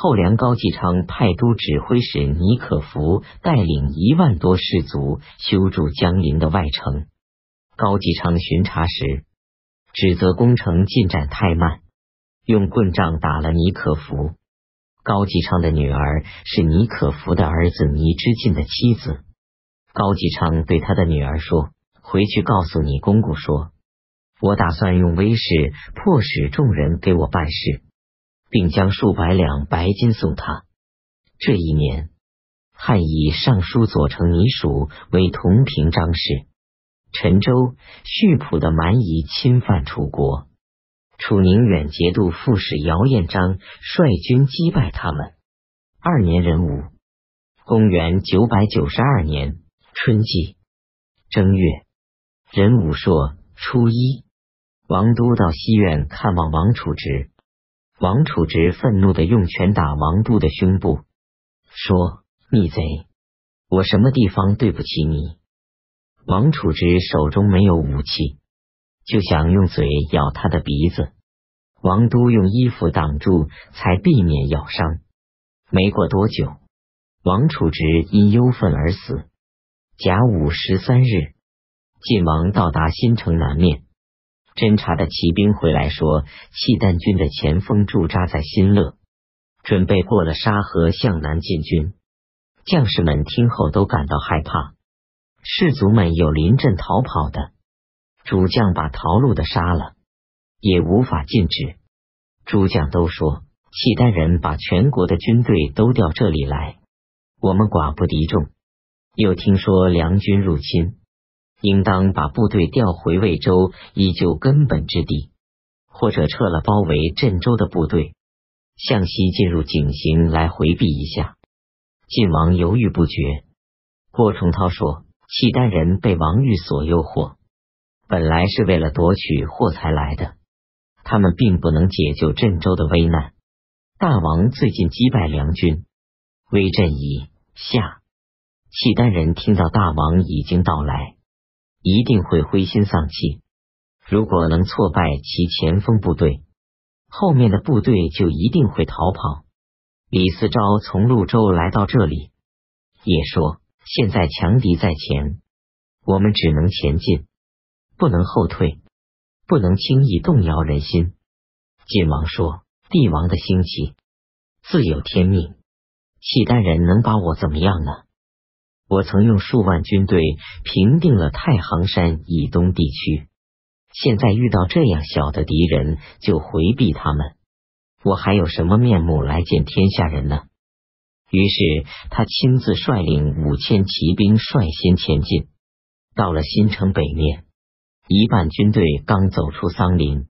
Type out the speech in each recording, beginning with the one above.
后梁高继昌派都指挥使尼可福带领一万多士卒修筑江陵的外城。高继昌巡查时，指责工程进展太慢，用棍杖打了尼可福。高继昌的女儿是尼可福的儿子尼之进的妻子。高继昌对他的女儿说：“回去告诉你公公说，我打算用威势迫使众人给我办事。”并将数百两白金送他。这一年，汉以尚书左丞尼属为同平章事。陈州、溆浦的蛮夷侵犯楚国，楚宁远节度副使姚彦章率军击败他们。二年壬午，公元九百九十二年春季正月壬午朔初一，王都到西院看望王处直。王楚直愤怒的用拳打王都的胸部，说：“逆贼，我什么地方对不起你？”王楚直手中没有武器，就想用嘴咬他的鼻子。王都用衣服挡住，才避免咬伤。没过多久，王楚直因忧愤而死。甲午十三日，晋王到达新城南面。侦察的骑兵回来说，契丹军的前锋驻扎在新乐，准备过了沙河向南进军。将士们听后都感到害怕，士卒们有临阵逃跑的，主将把逃路的杀了，也无法禁止。诸将都说，契丹人把全国的军队都调这里来，我们寡不敌众。又听说梁军入侵。应当把部队调回魏州，以救根本之地，或者撤了包围镇州的部队，向西进入井陉来回避一下。晋王犹豫不决。郭崇韬说：“契丹人被王玉所诱惑，本来是为了夺取货财来的，他们并不能解救镇州的危难。大王最近击败梁军，威震已下。契丹人听到大王已经到来。”一定会灰心丧气。如果能挫败其前锋部队，后面的部队就一定会逃跑。李思昭从潞州来到这里，也说：“现在强敌在前，我们只能前进，不能后退，不能轻易动摇人心。”晋王说：“帝王的兴起自有天命，契丹人能把我怎么样呢？”我曾用数万军队平定了太行山以东地区，现在遇到这样小的敌人就回避他们，我还有什么面目来见天下人呢？于是他亲自率领五千骑兵率先前进，到了新城北面，一半军队刚走出桑林，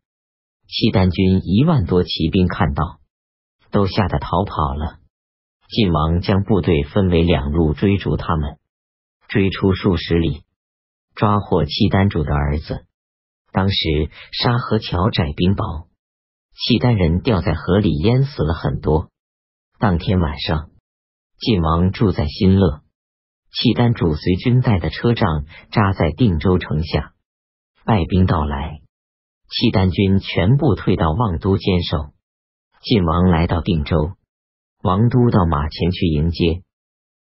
契丹军一万多骑兵看到，都吓得逃跑了。晋王将部队分为两路追逐他们，追出数十里，抓获契丹主的儿子。当时沙河桥窄冰雹，契丹人掉在河里淹死了很多。当天晚上，晋王住在新乐，契丹主随军带的车仗扎在定州城下。败兵到来，契丹军全部退到望都坚守。晋王来到定州。王都到马前去迎接，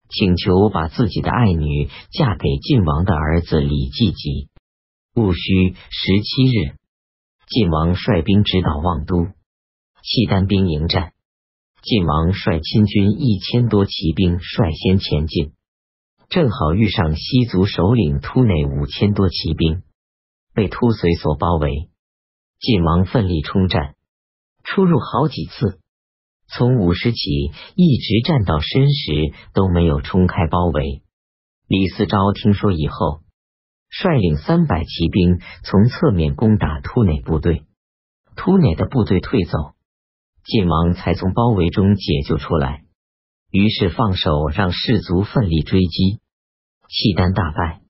请求把自己的爱女嫁给晋王的儿子李继吉。戊戌十七日，晋王率兵直捣望都，契丹兵迎战。晋王率亲军一千多骑兵率先前进，正好遇上西族首领突内五千多骑兵，被突随所包围。晋王奋力冲战，出入好几次。从午时起，一直战到申时，都没有冲开包围。李嗣昭听说以后，率领三百骑兵从侧面攻打突内部队。突内的部队退走，晋王才从包围中解救出来。于是放手让士卒奋力追击，契丹大败，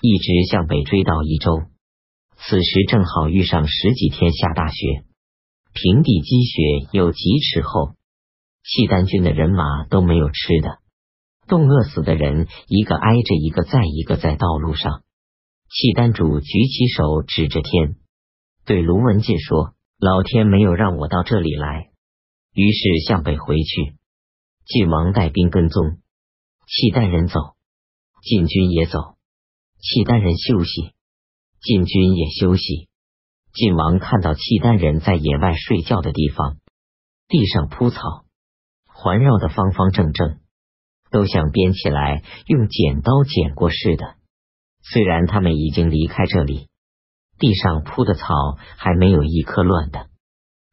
一直向北追到益州。此时正好遇上十几天下大雪，平地积雪有几尺厚。契丹军的人马都没有吃的，冻饿死的人一个挨着一个，再一个在道路上。契丹主举起手指着天，对卢文进说：“老天没有让我到这里来，于是向北回去。晋王带兵跟踪，契丹人走，晋军也走。契丹人休息，晋军也休息。晋王看到契丹人在野外睡觉的地方，地上铺草，环绕的方方正正，都像编起来用剪刀剪过似的。虽然他们已经离开这里，地上铺的草还没有一颗乱的。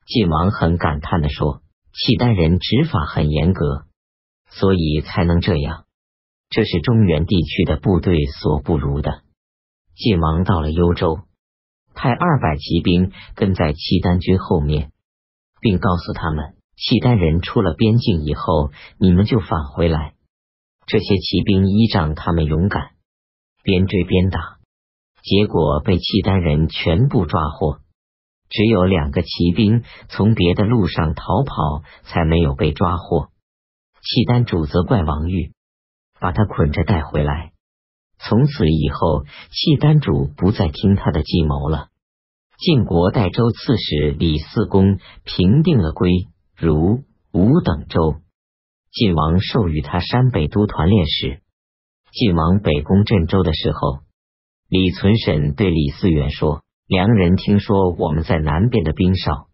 晋王很感叹的说：“契丹人执法很严格。”所以才能这样，这是中原地区的部队所不如的。晋王到了幽州，派二百骑兵跟在契丹军后面，并告诉他们：契丹人出了边境以后，你们就返回来。这些骑兵依仗他们勇敢，边追边打，结果被契丹人全部抓获，只有两个骑兵从别的路上逃跑，才没有被抓获。契丹主责怪王玉，把他捆着带回来。从此以后，契丹主不再听他的计谋了。晋国代州刺史李嗣公平定了归、如、吴等州，晋王授予他山北都团练使。晋王北攻镇州的时候，李存审对李嗣源说：“良人听说我们在南边的兵少，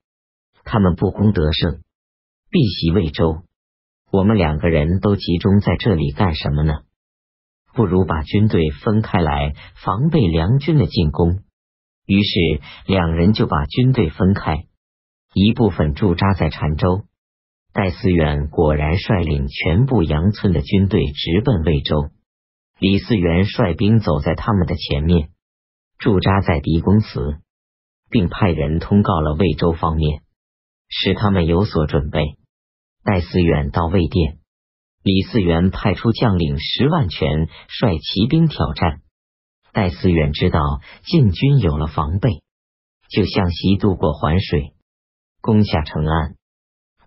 他们不攻得胜，必袭魏州。”我们两个人都集中在这里干什么呢？不如把军队分开来，防备梁军的进攻。于是两人就把军队分开，一部分驻扎在澶州。戴思远果然率领全部杨村的军队直奔魏州，李嗣源率兵走在他们的前面，驻扎在狄公祠，并派人通告了魏州方面，使他们有所准备。戴思远到魏店，李嗣源派出将领十万全率骑兵挑战。戴思远知道晋军有了防备，就向西渡过环水，攻下成安，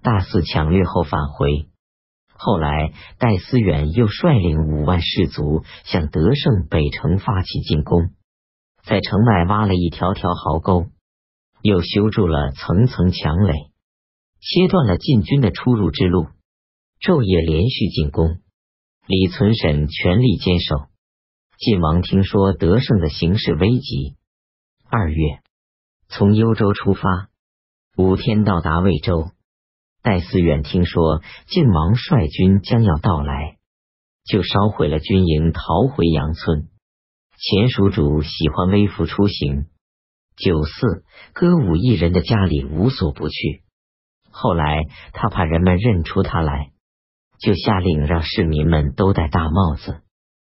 大肆抢掠后返回。后来戴思远又率领五万士卒向德胜北城发起进攻，在城外挖了一条条壕沟，又修筑了层层墙垒。切断了晋军的出入之路，昼夜连续进攻。李存审全力坚守。晋王听说得胜的形势危急，二月从幽州出发，五天到达魏州。戴思远听说晋王率军将要到来，就烧毁了军营，逃回杨村。前蜀主喜欢微服出行，酒肆、歌舞艺人的家里无所不去。后来，他怕人们认出他来，就下令让市民们都戴大帽子。